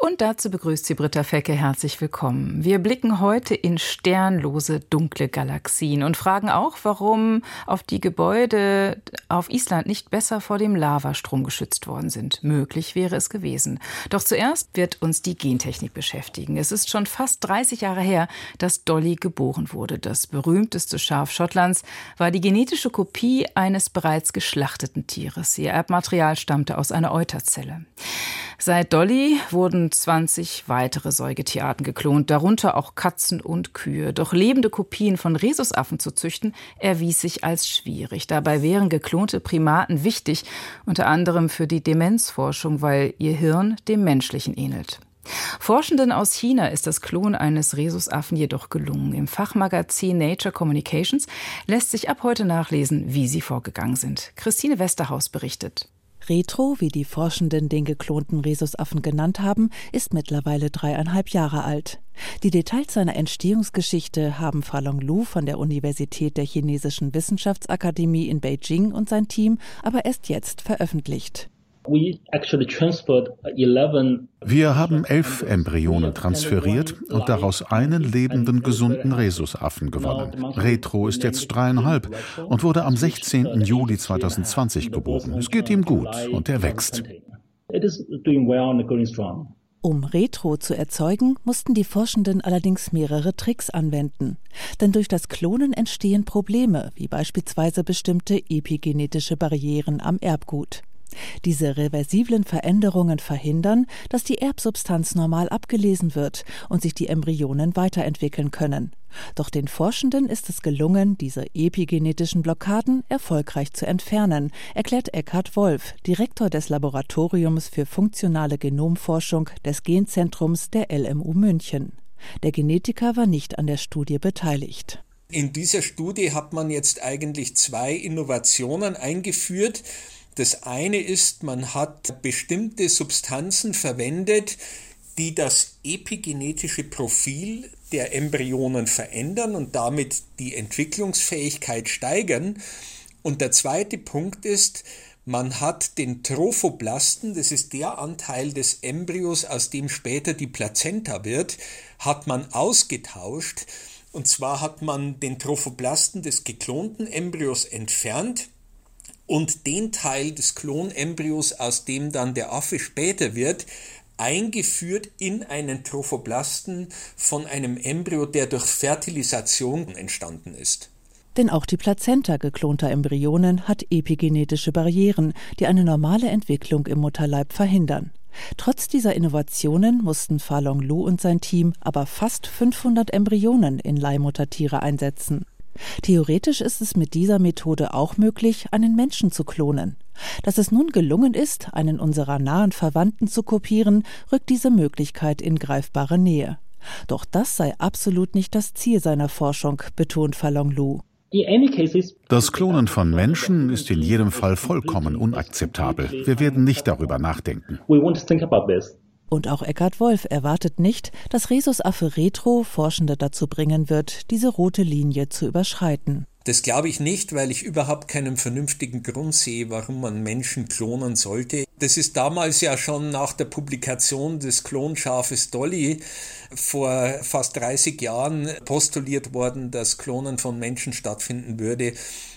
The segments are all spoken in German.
Und dazu begrüßt sie Britta Fecke herzlich willkommen. Wir blicken heute in sternlose, dunkle Galaxien und fragen auch, warum auf die Gebäude auf Island nicht besser vor dem Lavastrom geschützt worden sind. Möglich wäre es gewesen. Doch zuerst wird uns die Gentechnik beschäftigen. Es ist schon fast 30 Jahre her, dass Dolly geboren wurde. Das berühmteste Schaf Schottlands war die genetische Kopie eines bereits geschlachteten Tieres. Ihr Erbmaterial stammte aus einer Euterzelle. Seit Dolly wurden 20 weitere Säugetierarten geklont, darunter auch Katzen und Kühe. Doch lebende Kopien von Rhesusaffen zu züchten, erwies sich als schwierig. Dabei wären geklonte Primaten wichtig, unter anderem für die Demenzforschung, weil ihr Hirn dem menschlichen ähnelt. Forschenden aus China ist das Klon eines Rhesusaffen jedoch gelungen. Im Fachmagazin Nature Communications lässt sich ab heute nachlesen, wie sie vorgegangen sind. Christine Westerhaus berichtet. Retro, wie die Forschenden den geklonten Rhesusaffen genannt haben, ist mittlerweile dreieinhalb Jahre alt. Die Details seiner Entstehungsgeschichte haben Falong Lu von der Universität der Chinesischen Wissenschaftsakademie in Beijing und sein Team aber erst jetzt veröffentlicht. Wir haben elf Embryonen transferiert und daraus einen lebenden, gesunden Rhesusaffen gewonnen. Retro ist jetzt dreieinhalb und wurde am 16. Juli 2020 geboren. Es geht ihm gut und er wächst. Um Retro zu erzeugen, mussten die Forschenden allerdings mehrere Tricks anwenden. Denn durch das Klonen entstehen Probleme, wie beispielsweise bestimmte epigenetische Barrieren am Erbgut. Diese reversiblen Veränderungen verhindern, dass die Erbsubstanz normal abgelesen wird und sich die Embryonen weiterentwickeln können. Doch den Forschenden ist es gelungen, diese epigenetischen Blockaden erfolgreich zu entfernen, erklärt Eckhard Wolf, Direktor des Laboratoriums für funktionale Genomforschung des Genzentrums der LMU München. Der Genetiker war nicht an der Studie beteiligt. In dieser Studie hat man jetzt eigentlich zwei Innovationen eingeführt. Das eine ist, man hat bestimmte Substanzen verwendet, die das epigenetische Profil der Embryonen verändern und damit die Entwicklungsfähigkeit steigern. Und der zweite Punkt ist, man hat den Trophoblasten, das ist der Anteil des Embryos, aus dem später die Plazenta wird, hat man ausgetauscht. Und zwar hat man den Trophoblasten des geklonten Embryos entfernt und den Teil des Klonembryos, aus dem dann der Affe später wird, eingeführt in einen Trophoblasten von einem Embryo, der durch Fertilisation entstanden ist. Denn auch die Plazenta geklonter Embryonen hat epigenetische Barrieren, die eine normale Entwicklung im Mutterleib verhindern. Trotz dieser Innovationen mussten Falong Lu und sein Team aber fast 500 Embryonen in Leihmuttertiere einsetzen. Theoretisch ist es mit dieser Methode auch möglich, einen Menschen zu klonen. Dass es nun gelungen ist, einen unserer nahen Verwandten zu kopieren, rückt diese Möglichkeit in greifbare Nähe. Doch das sei absolut nicht das Ziel seiner Forschung, betont Falong Lu. Das Klonen von Menschen ist in jedem Fall vollkommen unakzeptabel. Wir werden nicht darüber nachdenken. Und auch Eckhard Wolf erwartet nicht, dass Rhesusaffe Retro Forschende dazu bringen wird, diese rote Linie zu überschreiten. Das glaube ich nicht, weil ich überhaupt keinen vernünftigen Grund sehe, warum man Menschen klonen sollte. Das ist damals ja schon nach der Publikation des Klonschafes Dolly vor fast 30 Jahren postuliert worden, dass Klonen von Menschen stattfinden würde.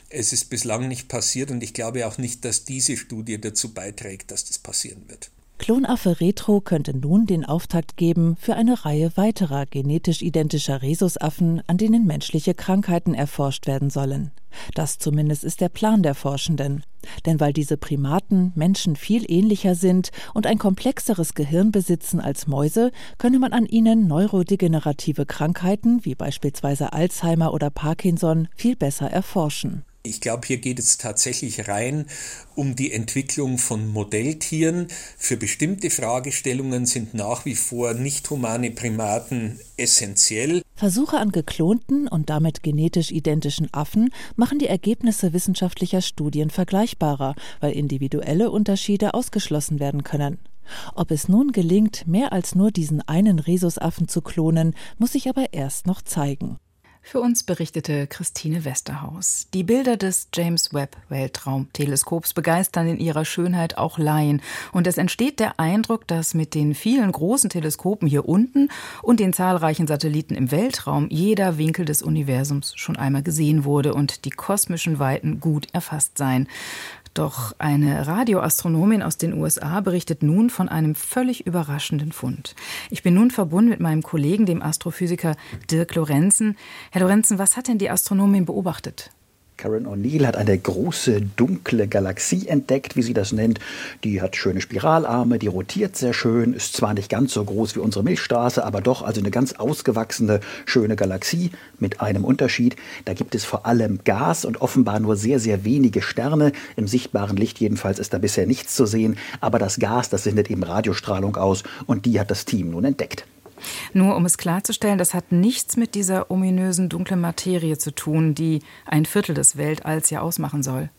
Es ist bislang nicht passiert und ich glaube auch nicht, dass diese Studie dazu beiträgt, dass das passieren wird. Klonaffe Retro könnte nun den Auftakt geben für eine Reihe weiterer genetisch identischer Rhesusaffen, an denen menschliche Krankheiten erforscht werden sollen. Das zumindest ist der Plan der Forschenden. Denn weil diese Primaten Menschen viel ähnlicher sind und ein komplexeres Gehirn besitzen als Mäuse, könne man an ihnen neurodegenerative Krankheiten wie beispielsweise Alzheimer oder Parkinson viel besser erforschen. Ich glaube, hier geht es tatsächlich rein um die Entwicklung von Modelltieren. Für bestimmte Fragestellungen sind nach wie vor nicht humane Primaten essentiell. Versuche an geklonten und damit genetisch identischen Affen machen die Ergebnisse wissenschaftlicher Studien vergleichbarer, weil individuelle Unterschiede ausgeschlossen werden können. Ob es nun gelingt, mehr als nur diesen einen Rhesusaffen zu klonen, muss sich aber erst noch zeigen. Für uns berichtete Christine Westerhaus. Die Bilder des James Webb Weltraumteleskops begeistern in ihrer Schönheit auch Laien. Und es entsteht der Eindruck, dass mit den vielen großen Teleskopen hier unten und den zahlreichen Satelliten im Weltraum jeder Winkel des Universums schon einmal gesehen wurde und die kosmischen Weiten gut erfasst seien. Doch eine Radioastronomin aus den USA berichtet nun von einem völlig überraschenden Fund. Ich bin nun verbunden mit meinem Kollegen, dem Astrophysiker Dirk Lorenzen. Herr Lorenzen, was hat denn die Astronomin beobachtet? Karen O'Neill hat eine große dunkle Galaxie entdeckt, wie sie das nennt. Die hat schöne Spiralarme, die rotiert sehr schön, ist zwar nicht ganz so groß wie unsere Milchstraße, aber doch also eine ganz ausgewachsene, schöne Galaxie mit einem Unterschied. Da gibt es vor allem Gas und offenbar nur sehr, sehr wenige Sterne. Im sichtbaren Licht jedenfalls ist da bisher nichts zu sehen, aber das Gas, das sendet eben Radiostrahlung aus und die hat das Team nun entdeckt. Nur um es klarzustellen, das hat nichts mit dieser ominösen dunklen Materie zu tun, die ein Viertel des Weltalls ja ausmachen soll.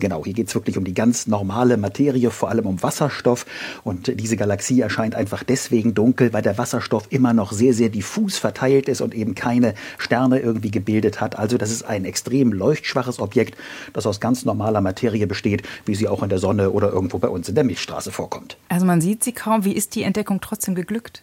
Genau, hier geht es wirklich um die ganz normale Materie, vor allem um Wasserstoff. Und diese Galaxie erscheint einfach deswegen dunkel, weil der Wasserstoff immer noch sehr, sehr diffus verteilt ist und eben keine Sterne irgendwie gebildet hat. Also das ist ein extrem leuchtschwaches Objekt, das aus ganz normaler Materie besteht, wie sie auch in der Sonne oder irgendwo bei uns in der Milchstraße vorkommt. Also man sieht sie kaum. Wie ist die Entdeckung trotzdem geglückt?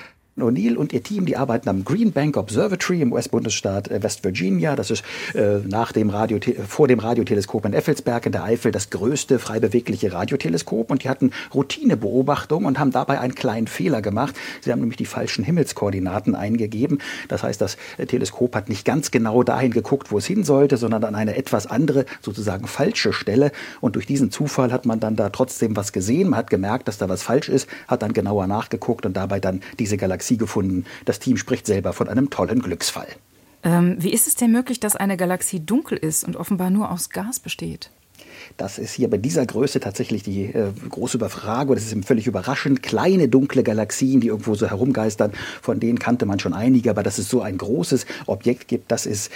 O'Neill und ihr Team, die arbeiten am Green Bank Observatory im US-Bundesstaat äh, West Virginia. Das ist äh, nach dem Radio, vor dem Radioteleskop in Effelsberg in der Eifel das größte frei bewegliche Radioteleskop. Und die hatten Routinebeobachtungen und haben dabei einen kleinen Fehler gemacht. Sie haben nämlich die falschen Himmelskoordinaten eingegeben. Das heißt, das Teleskop hat nicht ganz genau dahin geguckt, wo es hin sollte, sondern an eine etwas andere, sozusagen falsche Stelle. Und durch diesen Zufall hat man dann da trotzdem was gesehen. Man hat gemerkt, dass da was falsch ist, hat dann genauer nachgeguckt und dabei dann diese Galaxie Galaxie gefunden. Das Team spricht selber von einem tollen Glücksfall. Ähm, wie ist es denn möglich, dass eine Galaxie dunkel ist und offenbar nur aus Gas besteht? Das ist hier bei dieser Größe tatsächlich die äh, große Überfragung. Das ist eben völlig überraschend. Kleine dunkle Galaxien, die irgendwo so herumgeistern, von denen kannte man schon einige, aber dass es so ein großes Objekt gibt, das ist,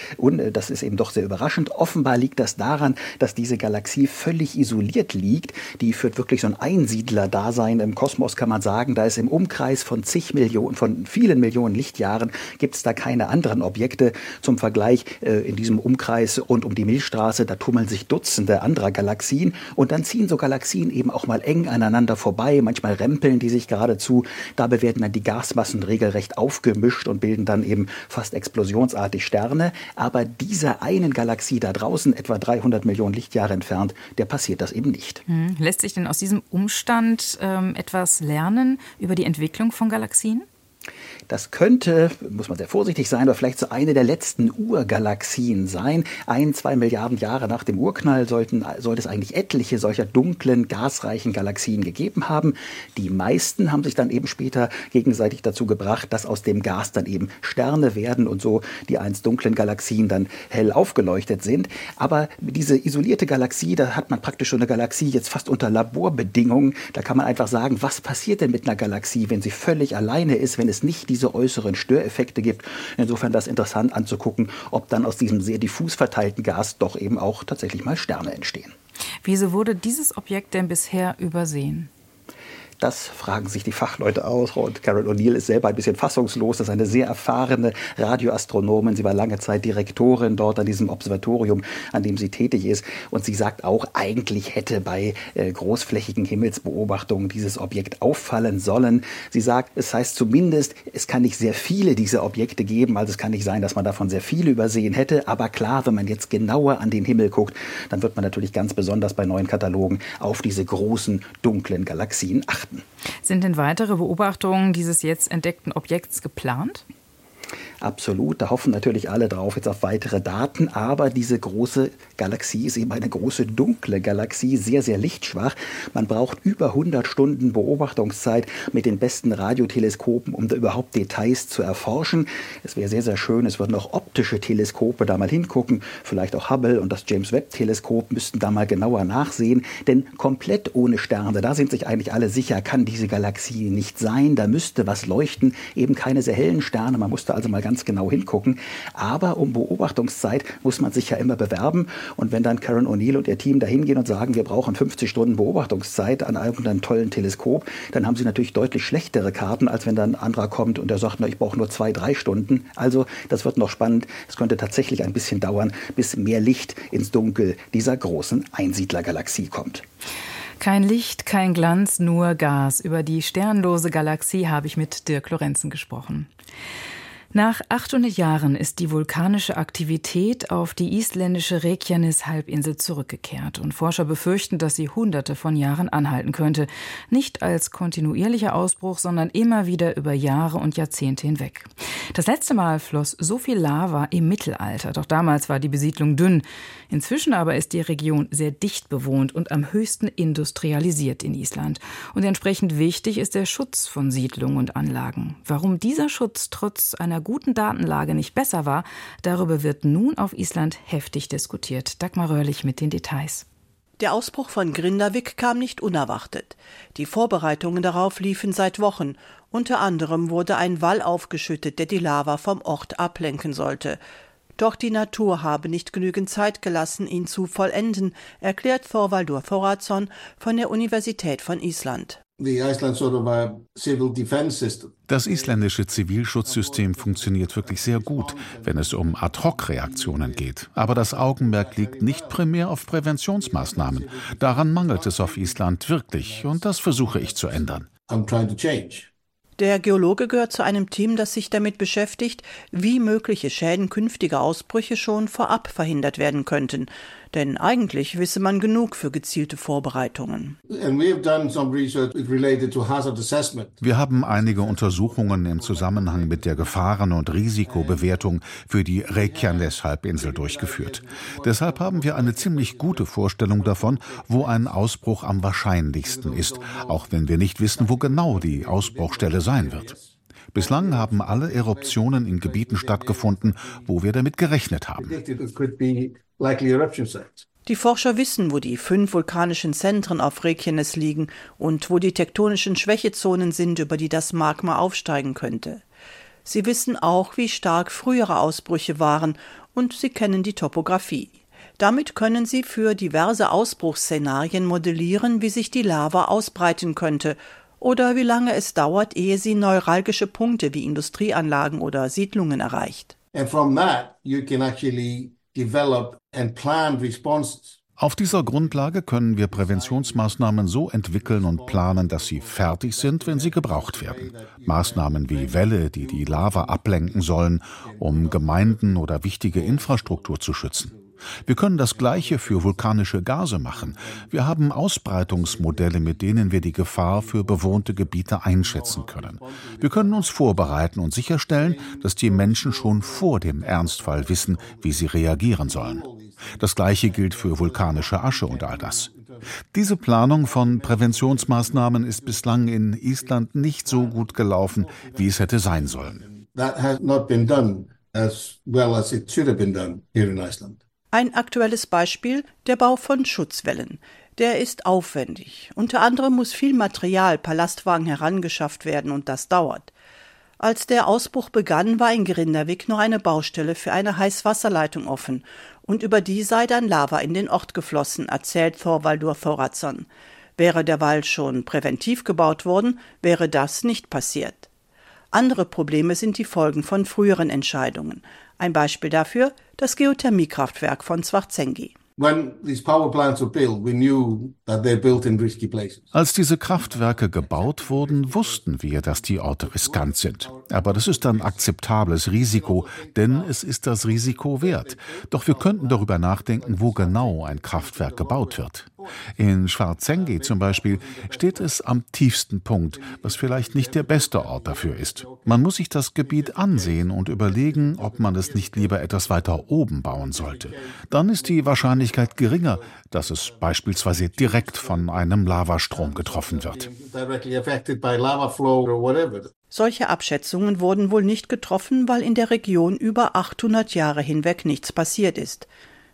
das ist eben doch sehr überraschend. Offenbar liegt das daran, dass diese Galaxie völlig isoliert liegt. Die führt wirklich so ein Einsiedler-Dasein im Kosmos, kann man sagen. Da ist im Umkreis von zig Millionen, von vielen Millionen Lichtjahren gibt es da keine anderen Objekte. Zum Vergleich äh, in diesem Umkreis rund um die Milchstraße, da tummeln sich Dutzende anderer Galaxien und dann ziehen so Galaxien eben auch mal eng aneinander vorbei, manchmal rempeln die sich geradezu. Dabei werden dann die Gasmassen regelrecht aufgemischt und bilden dann eben fast explosionsartig Sterne. Aber dieser einen Galaxie da draußen, etwa 300 Millionen Lichtjahre entfernt, der passiert das eben nicht. Hm. Lässt sich denn aus diesem Umstand ähm, etwas lernen über die Entwicklung von Galaxien? Das könnte, muss man sehr vorsichtig sein, aber vielleicht so eine der letzten Urgalaxien sein. Ein, zwei Milliarden Jahre nach dem Urknall sollten, sollte es eigentlich etliche solcher dunklen, gasreichen Galaxien gegeben haben. Die meisten haben sich dann eben später gegenseitig dazu gebracht, dass aus dem Gas dann eben Sterne werden und so die einst dunklen Galaxien dann hell aufgeleuchtet sind. Aber diese isolierte Galaxie, da hat man praktisch schon eine Galaxie jetzt fast unter Laborbedingungen. Da kann man einfach sagen, was passiert denn mit einer Galaxie, wenn sie völlig alleine ist, wenn es nicht diese äußeren Störeffekte gibt. Insofern das interessant anzugucken, ob dann aus diesem sehr diffus verteilten Gas doch eben auch tatsächlich mal Sterne entstehen. Wieso wurde dieses Objekt denn bisher übersehen? Das fragen sich die Fachleute aus. Und Carol O'Neill ist selber ein bisschen fassungslos. Das ist eine sehr erfahrene Radioastronomin. Sie war lange Zeit Direktorin dort an diesem Observatorium, an dem sie tätig ist. Und sie sagt auch, eigentlich hätte bei äh, großflächigen Himmelsbeobachtungen dieses Objekt auffallen sollen. Sie sagt, es heißt zumindest, es kann nicht sehr viele dieser Objekte geben. Also es kann nicht sein, dass man davon sehr viele übersehen hätte. Aber klar, wenn man jetzt genauer an den Himmel guckt, dann wird man natürlich ganz besonders bei neuen Katalogen auf diese großen, dunklen Galaxien achten beobachten. Sind denn weitere Beobachtungen dieses jetzt entdeckten Objekts geplant? Absolut, da hoffen natürlich alle drauf jetzt auf weitere Daten, aber diese große Galaxie ist eben eine große dunkle Galaxie, sehr, sehr lichtschwach. Man braucht über 100 Stunden Beobachtungszeit mit den besten Radioteleskopen, um da überhaupt Details zu erforschen. Es wäre sehr, sehr schön, es würden auch optische Teleskope da mal hingucken, vielleicht auch Hubble und das James Webb Teleskop müssten da mal genauer nachsehen, denn komplett ohne Sterne, da sind sich eigentlich alle sicher, kann diese Galaxie nicht sein, da müsste was leuchten, eben keine sehr hellen Sterne, man musste also mal ganz ganz genau hingucken. Aber um Beobachtungszeit muss man sich ja immer bewerben. Und wenn dann Karen O'Neill und ihr Team da hingehen und sagen, wir brauchen 50 Stunden Beobachtungszeit an irgendeinem tollen Teleskop, dann haben sie natürlich deutlich schlechtere Karten, als wenn dann ein anderer kommt und der sagt, na, ich brauche nur zwei, drei Stunden. Also das wird noch spannend. Es könnte tatsächlich ein bisschen dauern, bis mehr Licht ins Dunkel dieser großen Einsiedlergalaxie kommt. Kein Licht, kein Glanz, nur Gas. Über die sternlose Galaxie habe ich mit Dirk Lorenzen gesprochen. Nach 800 Jahren ist die vulkanische Aktivität auf die isländische Reykjanes-Halbinsel zurückgekehrt und Forscher befürchten, dass sie hunderte von Jahren anhalten könnte. Nicht als kontinuierlicher Ausbruch, sondern immer wieder über Jahre und Jahrzehnte hinweg. Das letzte Mal floss so viel Lava im Mittelalter, doch damals war die Besiedlung dünn. Inzwischen aber ist die Region sehr dicht bewohnt und am höchsten industrialisiert in Island. Und entsprechend wichtig ist der Schutz von Siedlungen und Anlagen. Warum dieser Schutz trotz einer guten Datenlage nicht besser war, darüber wird nun auf Island heftig diskutiert. Dagmar Röhrlich mit den Details. Der Ausbruch von Grindavik kam nicht unerwartet. Die Vorbereitungen darauf liefen seit Wochen. Unter anderem wurde ein Wall aufgeschüttet, der die Lava vom Ort ablenken sollte. Doch die Natur habe nicht genügend Zeit gelassen, ihn zu vollenden, erklärt Thorvaldur Thoradsson von der Universität von Island. Das isländische Zivilschutzsystem funktioniert wirklich sehr gut, wenn es um Ad-hoc-Reaktionen geht. Aber das Augenmerk liegt nicht primär auf Präventionsmaßnahmen. Daran mangelt es auf Island wirklich und das versuche ich zu ändern. Der Geologe gehört zu einem Team, das sich damit beschäftigt, wie mögliche Schäden künftiger Ausbrüche schon vorab verhindert werden könnten. Denn eigentlich wisse man genug für gezielte Vorbereitungen. Wir haben einige Untersuchungen im Zusammenhang mit der Gefahren- und Risikobewertung für die Reykjanes-Halbinsel durchgeführt. Deshalb haben wir eine ziemlich gute Vorstellung davon, wo ein Ausbruch am wahrscheinlichsten ist, auch wenn wir nicht wissen, wo genau die Ausbruchstelle sein wird. Bislang haben alle Eruptionen in Gebieten stattgefunden, wo wir damit gerechnet haben. Die Forscher wissen, wo die fünf vulkanischen Zentren auf Reykjanes liegen und wo die tektonischen Schwächezonen sind, über die das Magma aufsteigen könnte. Sie wissen auch, wie stark frühere Ausbrüche waren und sie kennen die Topographie. Damit können sie für diverse Ausbruchsszenarien modellieren, wie sich die Lava ausbreiten könnte oder wie lange es dauert, ehe sie neuralgische Punkte wie Industrieanlagen oder Siedlungen erreicht. And from that you can actually develop and plan responses. Auf dieser Grundlage können wir Präventionsmaßnahmen so entwickeln und planen, dass sie fertig sind, wenn sie gebraucht werden. Maßnahmen wie Wälle, die die Lava ablenken sollen, um Gemeinden oder wichtige Infrastruktur zu schützen. Wir können das Gleiche für vulkanische Gase machen. Wir haben Ausbreitungsmodelle, mit denen wir die Gefahr für bewohnte Gebiete einschätzen können. Wir können uns vorbereiten und sicherstellen, dass die Menschen schon vor dem Ernstfall wissen, wie sie reagieren sollen. Das Gleiche gilt für vulkanische Asche und all das. Diese Planung von Präventionsmaßnahmen ist bislang in Island nicht so gut gelaufen, wie es hätte sein sollen. That has not been done as well as it should have been done here in Iceland. Ein aktuelles Beispiel der Bau von Schutzwellen. Der ist aufwendig. Unter anderem muss viel Material per Lastwagen herangeschafft werden und das dauert. Als der Ausbruch begann, war in Grinderwig noch eine Baustelle für eine Heißwasserleitung offen und über die sei dann Lava in den Ort geflossen, erzählt Thorvaldur Thoradsson. Wäre der Wall schon präventiv gebaut worden, wäre das nicht passiert. Andere Probleme sind die Folgen von früheren Entscheidungen. Ein Beispiel dafür das Geothermiekraftwerk von Zwarzengi. Als diese Kraftwerke gebaut wurden, wussten wir, dass die Orte riskant sind. Aber das ist ein akzeptables Risiko, denn es ist das Risiko wert. Doch wir könnten darüber nachdenken, wo genau ein Kraftwerk gebaut wird. In Schwarzengi zum Beispiel steht es am tiefsten Punkt, was vielleicht nicht der beste Ort dafür ist. Man muss sich das Gebiet ansehen und überlegen, ob man es nicht lieber etwas weiter oben bauen sollte. Dann ist die Wahrscheinlichkeit geringer, dass es beispielsweise direkt von einem Lavastrom getroffen wird. Solche Abschätzungen wurden wohl nicht getroffen, weil in der Region über 800 Jahre hinweg nichts passiert ist.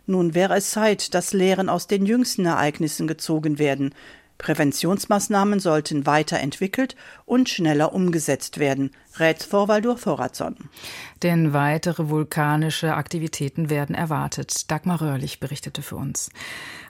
Nun wäre es Zeit, dass Lehren aus den jüngsten Ereignissen gezogen werden. Präventionsmaßnahmen sollten weiterentwickelt und schneller umgesetzt werden, rät Thorvaldur Thoradsson. Denn weitere vulkanische Aktivitäten werden erwartet. Dagmar Röhrlich berichtete für uns.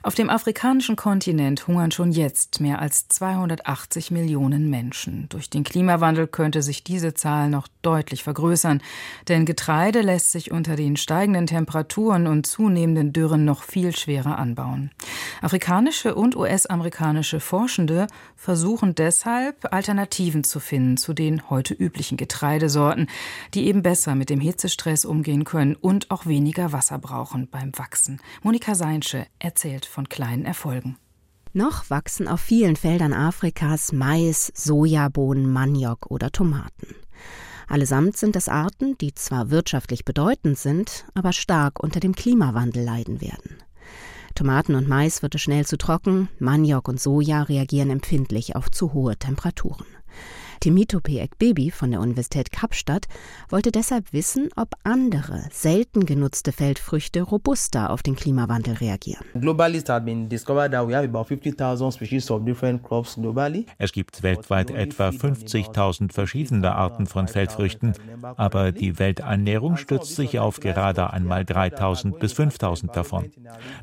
Auf dem afrikanischen Kontinent hungern schon jetzt mehr als 280 Millionen Menschen. Durch den Klimawandel könnte sich diese Zahl noch deutlich vergrößern, denn Getreide lässt sich unter den steigenden Temperaturen und zunehmenden Dürren noch viel schwerer anbauen. Afrikanische und US-amerikanische Forschende versuchen deshalb Alternativen zu finden zu den heute üblichen Getreidesorten, die eben besser mit dem Hitzestress umgehen können und auch weniger Wasser brauchen beim Wachsen. Monika Seinsche erzählt von kleinen Erfolgen. Noch wachsen auf vielen Feldern Afrikas Mais, Sojabohnen, Maniok oder Tomaten. Allesamt sind es Arten, die zwar wirtschaftlich bedeutend sind, aber stark unter dem Klimawandel leiden werden. Tomaten und Mais wird es schnell zu trocken, Maniok und Soja reagieren empfindlich auf zu hohe Temperaturen. Temitope Ekbebi von der Universität Kapstadt wollte deshalb wissen, ob andere, selten genutzte Feldfrüchte robuster auf den Klimawandel reagieren. Es gibt weltweit etwa 50.000 verschiedene Arten von Feldfrüchten, aber die Welternährung stützt sich auf gerade einmal 3.000 bis 5.000 davon.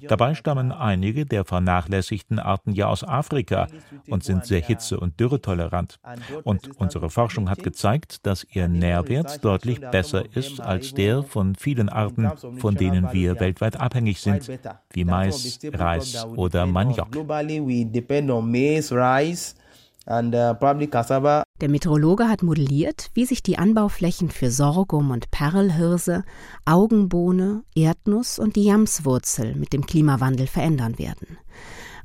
Dabei stammen einige der vernachlässigten Arten ja aus Afrika und sind sehr hitze- und dürretolerant. Und Unsere Forschung hat gezeigt, dass ihr Nährwert deutlich besser ist als der von vielen Arten, von denen wir weltweit abhängig sind, wie Mais, Reis oder Maniok. Der Meteorologe hat modelliert, wie sich die Anbauflächen für Sorghum und Perlhirse, Augenbohne, Erdnuss und die Jamswurzel mit dem Klimawandel verändern werden.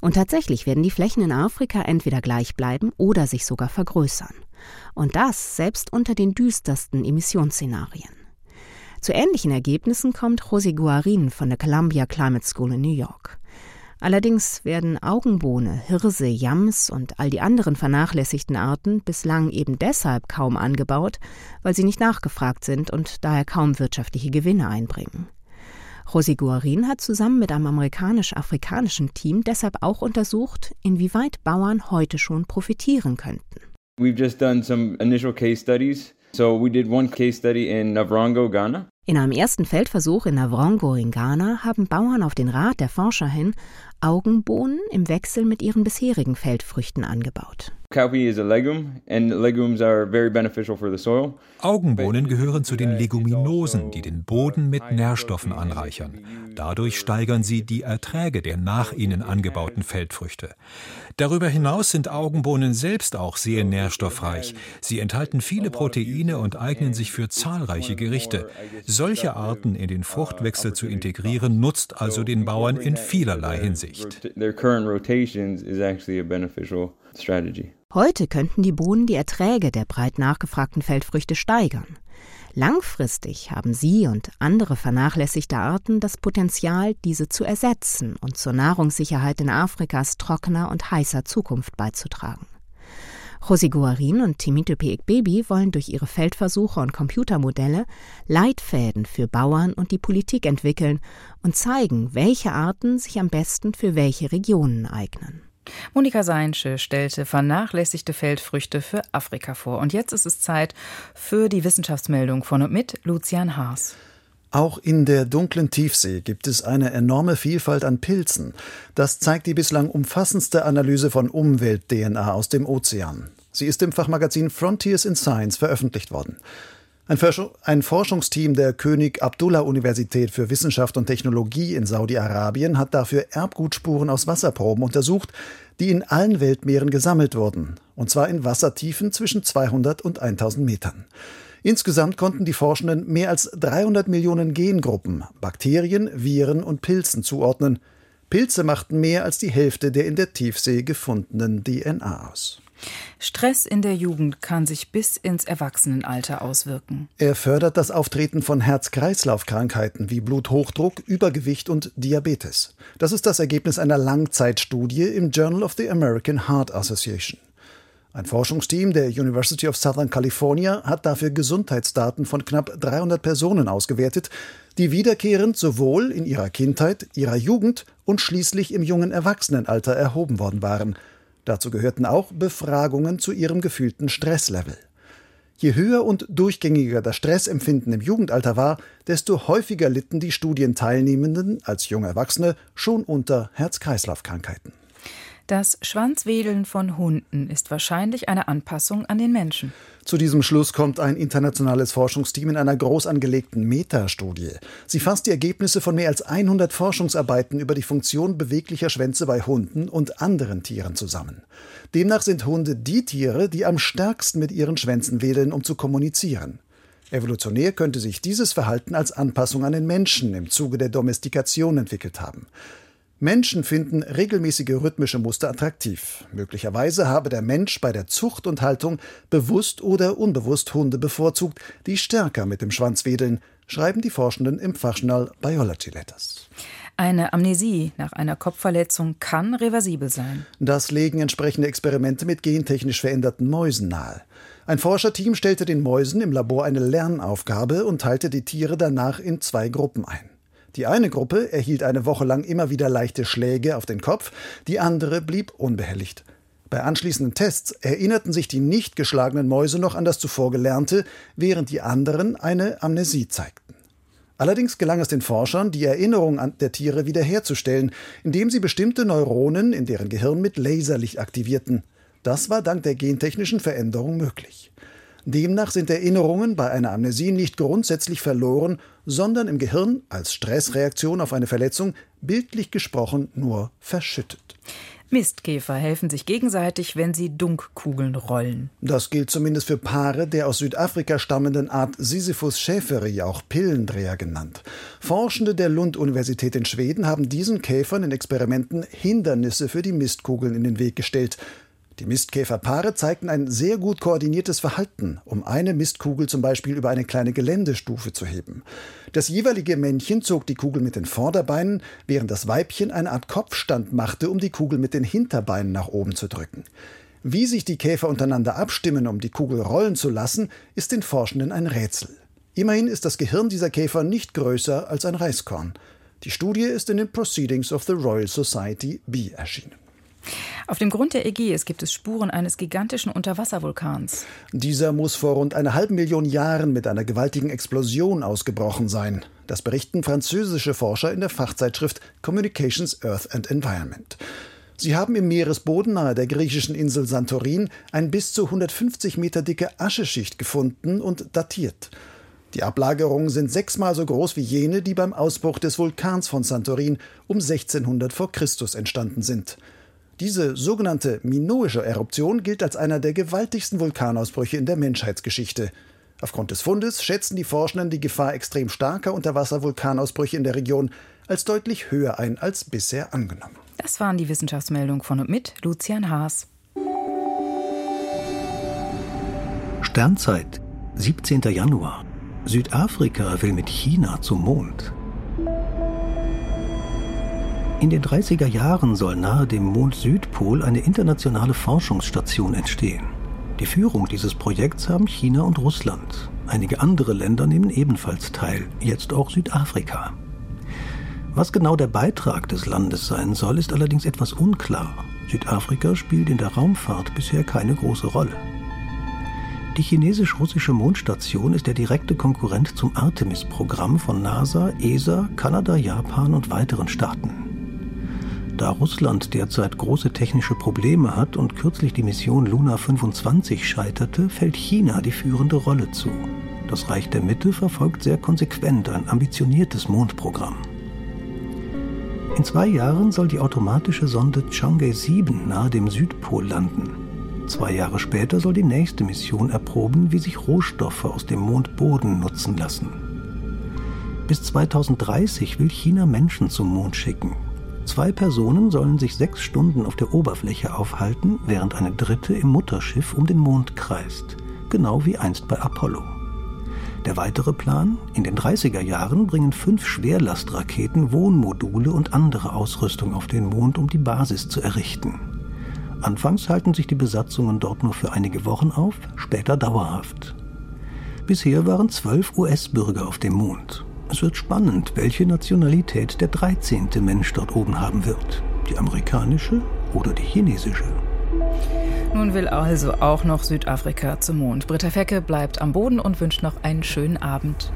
Und tatsächlich werden die Flächen in Afrika entweder gleich bleiben oder sich sogar vergrößern. Und das selbst unter den düstersten Emissionsszenarien. Zu ähnlichen Ergebnissen kommt José Guarin von der Columbia Climate School in New York. Allerdings werden Augenbohne, Hirse, Yams und all die anderen vernachlässigten Arten bislang eben deshalb kaum angebaut, weil sie nicht nachgefragt sind und daher kaum wirtschaftliche Gewinne einbringen. José Guarin hat zusammen mit einem amerikanisch-afrikanischen Team deshalb auch untersucht, inwieweit Bauern heute schon profitieren könnten. We've just done some initial case studies. So we did one case study in Navrongo, Ghana. In einem ersten Feldversuch in Navrongo in Ghana haben Bauern auf den Rat der Forscher hin Augenbohnen im Wechsel mit ihren bisherigen Feldfrüchten angebaut. Augenbohnen gehören zu den Leguminosen, die den Boden mit Nährstoffen anreichern. Dadurch steigern sie die Erträge der nach ihnen angebauten Feldfrüchte. Darüber hinaus sind Augenbohnen selbst auch sehr nährstoffreich. Sie enthalten viele Proteine und eignen sich für zahlreiche Gerichte. Solche Arten in den Fruchtwechsel zu integrieren, nutzt also den Bauern in vielerlei Hinsicht. Heute könnten die Bohnen die Erträge der breit nachgefragten Feldfrüchte steigern. Langfristig haben sie und andere vernachlässigte Arten das Potenzial, diese zu ersetzen und zur Nahrungssicherheit in Afrikas trockener und heißer Zukunft beizutragen. José Guarin und Timitope Ekbebi wollen durch ihre Feldversuche und Computermodelle Leitfäden für Bauern und die Politik entwickeln und zeigen, welche Arten sich am besten für welche Regionen eignen. Monika Seinsche stellte vernachlässigte Feldfrüchte für Afrika vor. Und jetzt ist es Zeit für die Wissenschaftsmeldung von und mit Lucian Haas. Auch in der dunklen Tiefsee gibt es eine enorme Vielfalt an Pilzen. Das zeigt die bislang umfassendste Analyse von Umwelt-DNA aus dem Ozean. Sie ist im Fachmagazin Frontiers in Science veröffentlicht worden. Ein, Forschungsteam der König Abdullah Universität für Wissenschaft und Technologie in Saudi-Arabien hat dafür Erbgutspuren aus Wasserproben untersucht, die in allen Weltmeeren gesammelt wurden, und zwar in Wassertiefen zwischen 200 und 1000 Metern. Insgesamt konnten die Forschenden mehr als 300 Millionen Gengruppen, Bakterien, Viren und Pilzen zuordnen. Pilze machten mehr als die Hälfte der in der Tiefsee gefundenen DNA aus. Stress in der Jugend kann sich bis ins Erwachsenenalter auswirken. Er fördert das Auftreten von Herz-Kreislauf-Krankheiten wie Bluthochdruck, Übergewicht und Diabetes. Das ist das Ergebnis einer Langzeitstudie im Journal of the American Heart Association. Ein Forschungsteam der University of Southern California hat dafür Gesundheitsdaten von knapp 300 Personen ausgewertet, die wiederkehrend sowohl in ihrer Kindheit, ihrer Jugend und schließlich im jungen Erwachsenenalter erhoben worden waren – Dazu gehörten auch Befragungen zu ihrem gefühlten Stresslevel. Je höher und durchgängiger das Stressempfinden im Jugendalter war, desto häufiger litten die Studienteilnehmenden als junge Erwachsene schon unter Herz-Kreislauf-Krankheiten. Das Schwanzwedeln von Hunden ist wahrscheinlich eine Anpassung an den Menschen. Zu diesem Schluss kommt ein internationales Forschungsteam in einer groß angelegten Metastudie. Sie fasst die Ergebnisse von mehr als 100 Forschungsarbeiten über die Funktion beweglicher Schwänze bei Hunden und anderen Tieren zusammen. Demnach sind Hunde die Tiere, die am stärksten mit ihren Schwänzen wedeln, um zu kommunizieren. Evolutionär könnte sich dieses Verhalten als Anpassung an den Menschen im Zuge der Domestikation entwickelt haben. Menschen finden regelmäßige rhythmische Muster attraktiv. Möglicherweise habe der Mensch bei der Zucht und Haltung bewusst oder unbewusst Hunde bevorzugt, die stärker mit dem Schwanz wedeln, schreiben die Forschenden im Fachjournal Biology Letters. Eine Amnesie nach einer Kopfverletzung kann reversibel sein. Das legen entsprechende Experimente mit gentechnisch veränderten Mäusen nahe. Ein Forscherteam stellte den Mäusen im Labor eine Lernaufgabe und teilte die Tiere danach in zwei Gruppen ein. Die eine Gruppe erhielt eine Woche lang immer wieder leichte Schläge auf den Kopf, die andere blieb unbehelligt. Bei anschließenden Tests erinnerten sich die nicht geschlagenen Mäuse noch an das zuvor Gelernte, während die anderen eine Amnesie zeigten. Allerdings gelang es den Forschern, die Erinnerung an der Tiere wiederherzustellen, indem sie bestimmte Neuronen in deren Gehirn mit Laserlicht aktivierten. Das war dank der gentechnischen Veränderung möglich. Demnach sind Erinnerungen bei einer Amnesie nicht grundsätzlich verloren, sondern im Gehirn als Stressreaktion auf eine Verletzung bildlich gesprochen nur verschüttet. Mistkäfer helfen sich gegenseitig, wenn sie Dunkkugeln rollen. Das gilt zumindest für Paare der aus Südafrika stammenden Art Sisyphus schäferi, auch Pillendreher genannt. Forschende der Lund-Universität in Schweden haben diesen Käfern in Experimenten Hindernisse für die Mistkugeln in den Weg gestellt. Die Mistkäferpaare zeigten ein sehr gut koordiniertes Verhalten, um eine Mistkugel zum Beispiel über eine kleine Geländestufe zu heben. Das jeweilige Männchen zog die Kugel mit den Vorderbeinen, während das Weibchen eine Art Kopfstand machte, um die Kugel mit den Hinterbeinen nach oben zu drücken. Wie sich die Käfer untereinander abstimmen, um die Kugel rollen zu lassen, ist den Forschenden ein Rätsel. Immerhin ist das Gehirn dieser Käfer nicht größer als ein Reiskorn. Die Studie ist in den Proceedings of the Royal Society B erschienen. Auf dem Grund der Ägäis gibt es Spuren eines gigantischen Unterwasservulkans. Dieser muss vor rund einer halben Million Jahren mit einer gewaltigen Explosion ausgebrochen sein. Das berichten französische Forscher in der Fachzeitschrift Communications Earth and Environment. Sie haben im Meeresboden nahe der griechischen Insel Santorin ein bis zu 150 Meter dicke Ascheschicht gefunden und datiert. Die Ablagerungen sind sechsmal so groß wie jene, die beim Ausbruch des Vulkans von Santorin um 1600 vor Christus entstanden sind. Diese sogenannte minoische Eruption gilt als einer der gewaltigsten Vulkanausbrüche in der Menschheitsgeschichte. Aufgrund des Fundes schätzen die Forschenden die Gefahr extrem starker Unterwasservulkanausbrüche in der Region als deutlich höher ein als bisher angenommen. Das waren die Wissenschaftsmeldungen von und mit Lucian Haas. Sternzeit, 17. Januar. Südafrika will mit China zum Mond. In den 30er Jahren soll nahe dem Mond-Südpol eine internationale Forschungsstation entstehen. Die Führung dieses Projekts haben China und Russland. Einige andere Länder nehmen ebenfalls teil, jetzt auch Südafrika. Was genau der Beitrag des Landes sein soll, ist allerdings etwas unklar. Südafrika spielt in der Raumfahrt bisher keine große Rolle. Die chinesisch-russische Mondstation ist der direkte Konkurrent zum Artemis-Programm von NASA, ESA, Kanada, Japan und weiteren Staaten. Da Russland derzeit große technische Probleme hat und kürzlich die Mission Luna 25 scheiterte, fällt China die führende Rolle zu. Das Reich der Mitte verfolgt sehr konsequent ein ambitioniertes Mondprogramm. In zwei Jahren soll die automatische Sonde Chang'e 7 nahe dem Südpol landen. Zwei Jahre später soll die nächste Mission erproben, wie sich Rohstoffe aus dem Mondboden nutzen lassen. Bis 2030 will China Menschen zum Mond schicken, Zwei Personen sollen sich sechs Stunden auf der Oberfläche aufhalten, während eine dritte im Mutterschiff um den Mond kreist, genau wie einst bei Apollo. Der weitere Plan? In den 30er Jahren bringen fünf Schwerlastraketen Wohnmodule und andere Ausrüstung auf den Mond, um die Basis zu errichten. Anfangs halten sich die Besatzungen dort nur für einige Wochen auf, später dauerhaft. Bisher waren zwölf US-Bürger auf dem Mond. Es wird spannend, welche Nationalität der 13. Mensch dort oben haben wird. Die amerikanische oder die chinesische. Nun will also auch noch Südafrika zum Mond. Britta Fecke bleibt am Boden und wünscht noch einen schönen Abend.